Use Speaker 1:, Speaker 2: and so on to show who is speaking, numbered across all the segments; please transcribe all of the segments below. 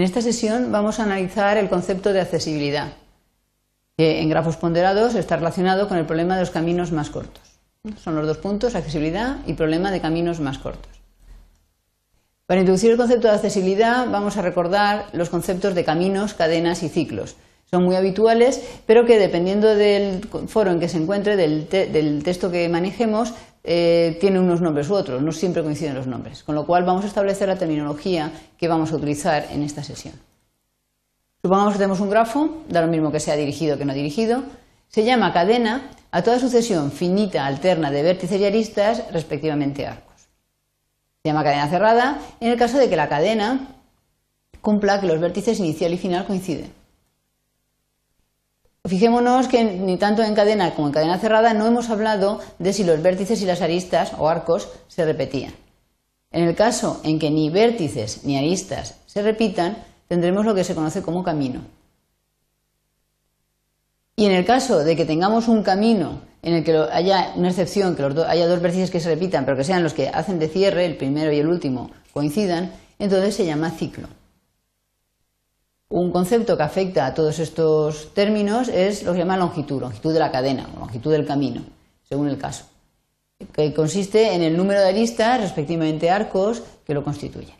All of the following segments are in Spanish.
Speaker 1: En esta sesión vamos a analizar el concepto de accesibilidad, que en grafos ponderados está relacionado con el problema de los caminos más cortos. Son los dos puntos, accesibilidad y problema de caminos más cortos. Para introducir el concepto de accesibilidad vamos a recordar los conceptos de caminos, cadenas y ciclos. Son muy habituales, pero que dependiendo del foro en que se encuentre, del, texto que manejemos, eh, tiene unos nombres u otros, no siempre coinciden los nombres, con lo cual vamos a establecer la terminología que vamos a utilizar en esta sesión. Supongamos que tenemos un grafo, da lo mismo que sea dirigido que no dirigido, se llama cadena a toda sucesión finita alterna de vértices y aristas, respectivamente arcos. Se llama cadena cerrada en el caso de que la cadena cumpla que los vértices inicial y final coinciden. Fijémonos que ni tanto en cadena como en cadena cerrada no hemos hablado de si los vértices y las aristas o arcos se repetían. En el caso en que ni vértices ni aristas se repitan, tendremos lo que se conoce como camino. Y en el caso de que tengamos un camino en el que haya una excepción, que haya dos vértices que se repitan, pero que sean los que hacen de cierre, el primero y el último, coincidan, entonces se llama ciclo. Un concepto que afecta a todos estos términos es lo que se llama longitud, longitud de la cadena, longitud del camino, según el caso, que consiste en el número de aristas, respectivamente arcos, que lo constituyen.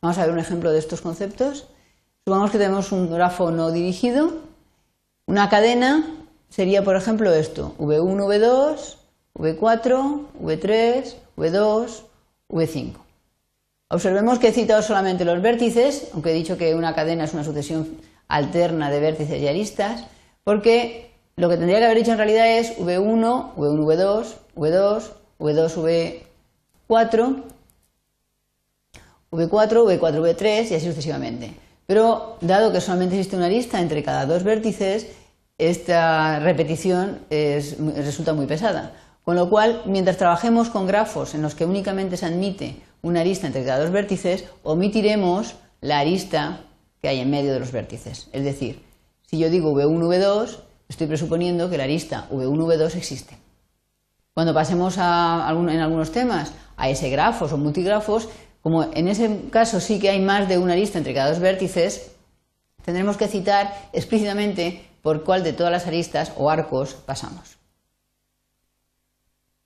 Speaker 1: Vamos a ver un ejemplo de estos conceptos. Supongamos que tenemos un grafo no dirigido. Una cadena sería, por ejemplo, esto: V1, V2, V4, V3, V2, V5. Observemos que he citado solamente los vértices, aunque he dicho que una cadena es una sucesión alterna de vértices y aristas, porque lo que tendría que haber dicho en realidad es V1, V1, V2, V2, V2, V4, V4, V4, V3 y así sucesivamente. Pero dado que solamente existe una arista entre cada dos vértices, esta repetición resulta muy pesada. Con lo cual, mientras trabajemos con grafos en los que únicamente se admite una arista entre cada dos vértices, omitiremos la arista que hay en medio de los vértices. Es decir, si yo digo V1, V2, estoy presuponiendo que la arista V1, V2 existe. Cuando pasemos en algunos temas a ese grafos o multigrafos, como en ese caso sí que hay más de una arista entre cada dos vértices, tendremos que citar explícitamente por cuál de todas las aristas o arcos pasamos.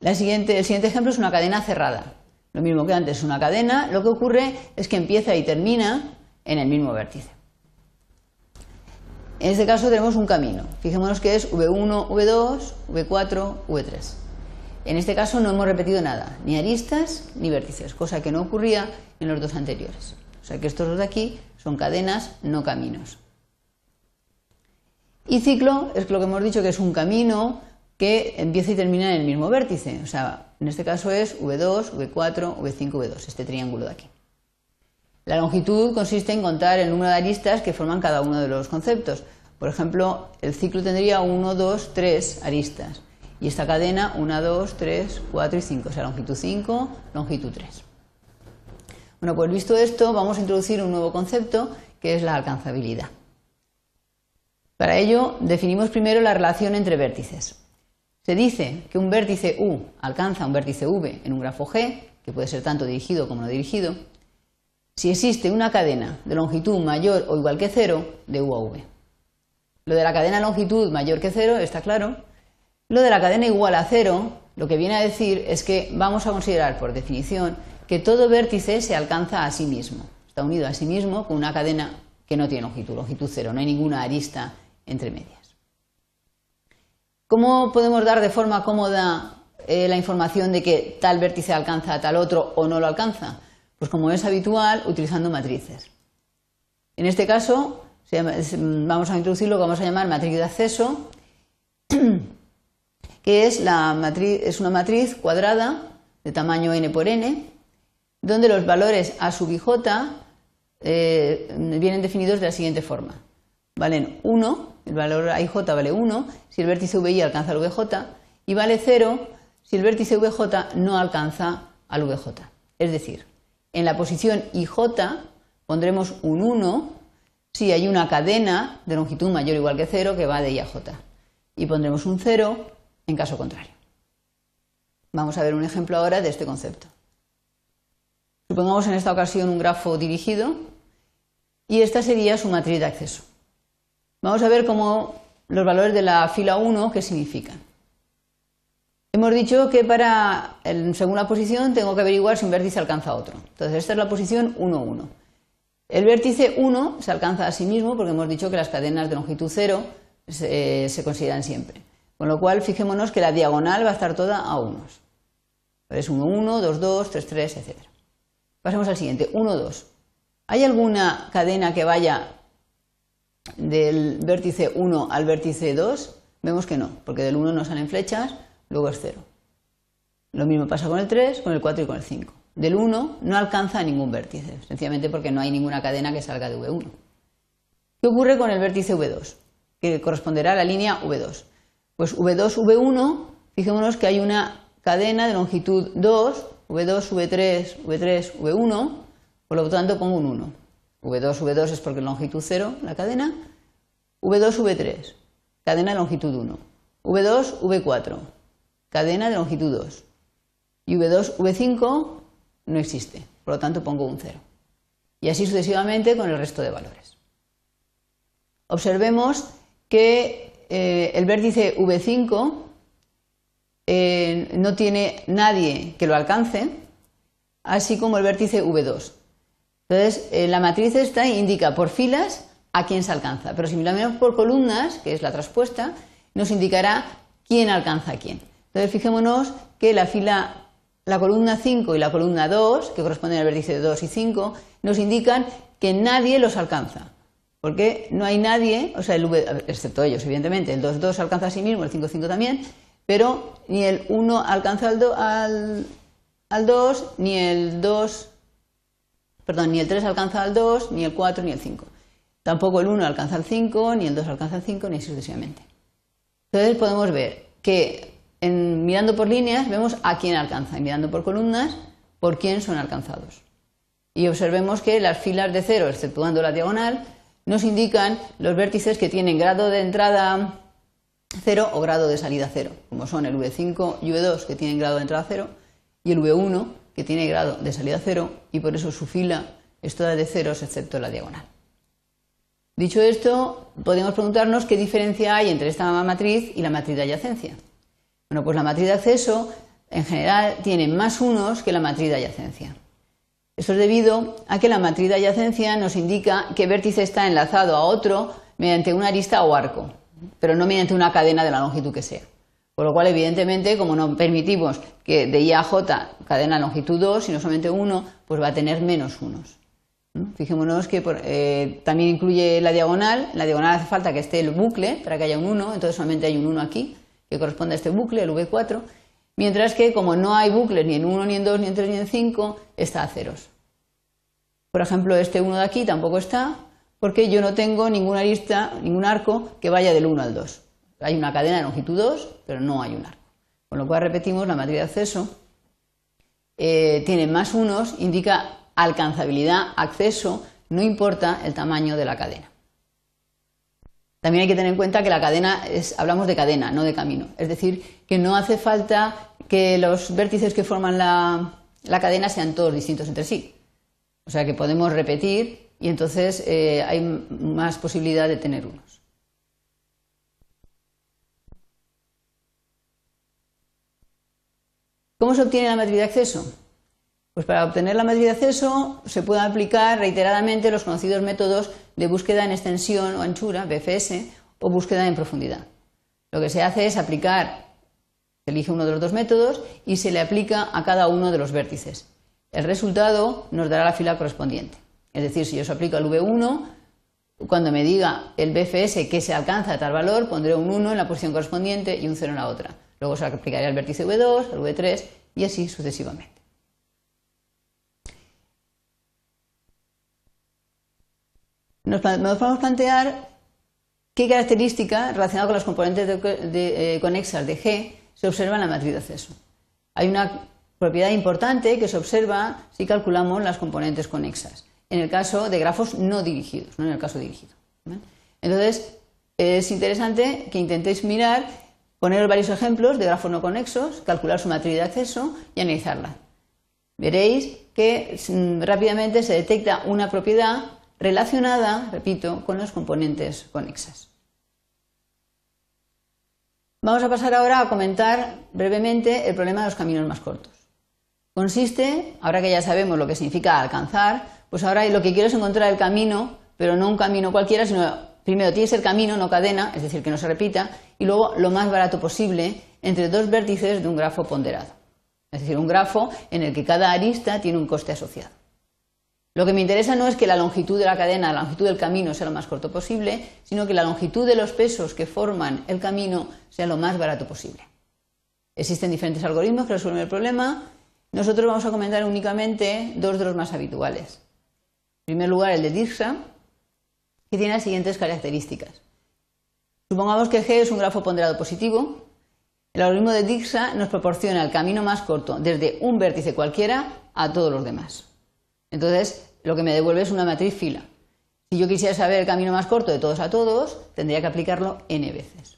Speaker 1: el siguiente ejemplo es una cadena cerrada. Lo mismo que antes, una cadena, lo que ocurre es que empieza y termina en el mismo vértice. En este caso tenemos un camino. Fijémonos que es V1, V2, V4, V3. En este caso no hemos repetido nada, ni aristas ni vértices, cosa que no ocurría en los dos anteriores. O sea que estos dos de aquí son cadenas, no caminos. Y ciclo es lo que hemos dicho que es un camino que empieza y termina en el mismo vértice. O sea, en este caso es V2, V4, V5, V2, este triángulo de aquí. La longitud consiste en contar el número de aristas que forman cada uno de los conceptos. Por ejemplo, el ciclo tendría 1, 2, 3 aristas. Y esta cadena 1, 2, 3, 4 y 5. O sea, longitud 5, longitud 3. Bueno, pues visto esto, vamos a introducir un nuevo concepto que es la alcanzabilidad. Para ello, definimos primero la relación entre vértices. Se dice que un vértice U alcanza un vértice V en un grafo G, que puede ser tanto dirigido como no dirigido, si existe una cadena de longitud mayor o igual que cero de U a V. Lo de la cadena longitud mayor que cero está claro. Lo de la cadena igual a cero, lo que viene a decir es que vamos a considerar por definición que todo vértice se alcanza a sí mismo. Está unido a sí mismo con una cadena que no tiene longitud, longitud cero, no hay ninguna arista entre medias. ¿Cómo podemos dar de forma cómoda eh, la información de que tal vértice alcanza a tal otro o no lo alcanza? Pues como es habitual, utilizando matrices. En este caso, vamos a introducir lo que vamos a llamar matriz de acceso, que es, una matriz cuadrada de tamaño n por n, donde los valores a sub i j eh, vienen definidos de la siguiente forma. Valen 1 el valor AIJ vale 1 si el vértice VI alcanza al VJ y vale 0 si el vértice VJ no alcanza al VJ. Es decir, en la posición IJ pondremos un 1 si hay una cadena de longitud mayor o igual que 0 que va de I a J. Y pondremos un 0 en caso contrario. Vamos a ver un ejemplo ahora de este concepto. Supongamos en esta ocasión un grafo dirigido y esta sería su matriz de acceso. Vamos a ver cómo los valores de la fila 1, qué significan. Hemos dicho que para, según la posición, tengo que averiguar si un vértice alcanza a otro. Entonces, esta es la posición 1, 1. El vértice 1 se alcanza a sí mismo porque hemos dicho que las cadenas de longitud 0 se, se consideran siempre. Con lo cual, fijémonos que la diagonal va a estar toda a unos. Es 1, 1, 2, 2, 3, 3, etc. Pasemos al siguiente, 1, 2. ¿Hay alguna cadena que vaya del vértice 1 al vértice 2? Vemos que no, porque del 1 no salen flechas, luego es 0. Lo mismo pasa con el 3, con el 4 y con el 5. Del 1 no alcanza ningún vértice, sencillamente porque no hay ninguna cadena que salga de V1. ¿Qué ocurre con el vértice V2? Que corresponderá a la línea V2. Pues V2, V1, fijémonos que hay una cadena de longitud 2, V2, V3, V3, V1, por lo tanto pongo un 1. V2, V2 es porque longitud 0 la cadena, V2, V3, cadena de longitud 1. V2, V4, cadena de longitud 2. Y V2, V5 no existe, por lo tanto pongo un 0. Y así sucesivamente con el resto de valores. Observemos que eh, el vértice V5 eh, no tiene nadie que lo alcance, así como el vértice V2. Entonces, eh, la matriz esta indica por filas a quién se alcanza, pero si miramos por columnas, que es la traspuesta, nos indicará quién alcanza a quién. Entonces, fijémonos que la fila, la columna 5 y la columna 2, que corresponden al vértice 2 y 5, nos indican que nadie los alcanza. Porque no hay nadie, o sea, el v, excepto ellos, evidentemente, el 2-2 alcanza a sí mismo, el 5-5 también, pero ni el 1 alcanza al, al, 2, ni el 2, perdón, ni el 3 alcanza al 2, ni el 4, ni el 5. Tampoco el 1 alcanza al 5, ni el 2 alcanza al 5, ni sucesivamente. Entonces podemos ver que mirando por líneas vemos a quién alcanza y mirando por columnas por quién son alcanzados. Y observemos que las filas de cero, exceptuando la diagonal, nos indican los vértices que tienen grado de entrada 0 o grado de salida 0, como son el V5 y V2 que tienen grado de entrada 0 y el V1 que tiene grado de salida 0 y por eso su fila es toda de ceros excepto la diagonal. Dicho esto, podemos preguntarnos qué diferencia hay entre esta matriz y la matriz de adyacencia. Bueno, pues la matriz de acceso en general tiene más unos que la matriz de adyacencia. Esto es debido a que la matriz de adyacencia nos indica qué vértice está enlazado a otro mediante una arista o arco pero no mediante una cadena de la longitud que sea. Por lo cual, evidentemente, como no permitimos que de I a J cadena longitud 2, sino solamente 1, pues va a tener menos unos. Fijémonos que eh, también incluye la diagonal. La diagonal hace falta que esté el bucle para que haya un 1, entonces solamente hay un 1 aquí, que corresponde a este bucle, el V4. Mientras que, como no hay bucles ni en 1, ni en 2, ni en 3, ni en 5, está a ceros. Por ejemplo, este 1 de aquí tampoco está, porque yo no tengo ninguna arista, ningún arco que vaya del 1 al 2. Hay una cadena de longitud 2, pero no hay un arco. Con lo cual repetimos, la matriz de acceso eh, tiene más unos, indica alcanzabilidad, acceso, no importa el tamaño de la cadena. También hay que tener en cuenta que la cadena es, hablamos de cadena, no de camino. Es decir, que no hace falta que los vértices que forman la cadena sean todos distintos entre sí. O sea que podemos repetir y entonces eh, hay más posibilidad de tener unos. ¿Cómo se obtiene la matriz de acceso? Pues para obtener la matriz de acceso se pueden aplicar reiteradamente los conocidos métodos de búsqueda en extensión o anchura, BFS, o búsqueda en profundidad. Lo que se hace es aplicar, se elige uno de los dos métodos y se le aplica a cada uno de los vértices. El resultado nos dará la fila correspondiente. Es decir, si yo os aplico el V1, cuando me diga el BFS que se alcanza a tal valor, pondré un 1 en la posición correspondiente y un 0 en la otra. Luego se aplicaré al vértice V2, al V3 y así sucesivamente. Nos, podemos plantear qué características relacionadas con las componentes eh, conexas de G se observan en la matriz de acceso. Hay una propiedad importante que se observa si calculamos las componentes conexas en el caso de grafos no dirigidos, no en el caso dirigido. Entonces, es interesante que intentéis mirar, poner varios ejemplos de grafos no conexos, calcular su matriz de acceso y analizarla. Veréis que mm, rápidamente se detecta una propiedad relacionada, repito, con las componentes conexas. Vamos a pasar ahora a comentar brevemente el problema de los caminos más cortos. Consiste, ahora que ya sabemos lo que significa alcanzar, pues ahora lo que quiero es encontrar el camino, pero no un camino cualquiera, sino primero tiene que ser camino, no cadena, es decir, que no se repita, y luego lo más barato posible entre dos vértices de un grafo ponderado. Es decir, un grafo en el que cada arista tiene un coste asociado. Lo que me interesa no es que la longitud de la cadena, la longitud del camino sea lo más corto posible, sino que la longitud de los pesos que forman el camino sea lo más barato posible. Existen diferentes algoritmos que resuelven el problema, nosotros vamos a comentar únicamente dos de los más habituales. En primer lugar, el de Dijkstra, que tiene las siguientes características. Supongamos que G es un grafo ponderado positivo. El algoritmo de Dijkstra nos proporciona el camino más corto desde un vértice cualquiera a todos los demás. Entonces, lo que me devuelve es una matriz fila. Si yo quisiera saber el camino más corto de todos a todos, tendría que aplicarlo n veces.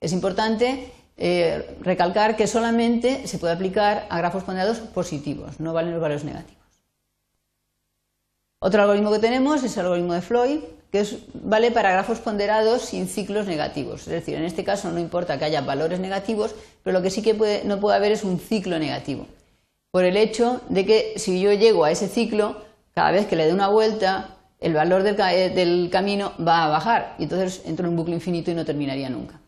Speaker 1: Es importante eh, recalcar que solamente se puede aplicar a grafos ponderados positivos, no valen los valores negativos. Otro algoritmo que tenemos es el algoritmo de Floyd, que vale para grafos ponderados sin ciclos negativos. Es decir, en este caso no importa que haya valores negativos, pero lo que sí que no puede haber es un ciclo negativo. Por el hecho de que si yo llego a ese ciclo, cada vez que le dé una vuelta, el valor del, eh, del camino va a bajar y entonces entro en un bucle infinito y no terminaría nunca.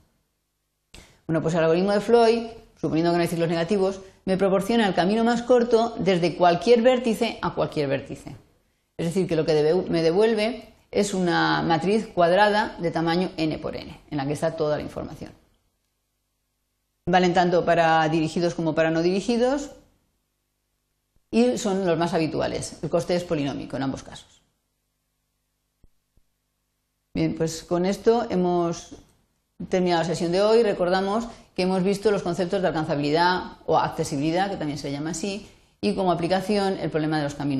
Speaker 1: Bueno, pues el algoritmo de Floyd, suponiendo que no hay ciclos negativos, me proporciona el camino más corto desde cualquier vértice a cualquier vértice. Es decir, que lo que me devuelve es una matriz cuadrada de tamaño n por n, en la que está toda la información. Valen tanto para dirigidos como para no dirigidos y son los más habituales. El coste es polinómico en ambos casos. Bien, pues con esto hemos terminado la sesión de hoy, recordamos que hemos visto los conceptos de alcanzabilidad o accesibilidad, que también se llama así, y como aplicación el problema de los caminos.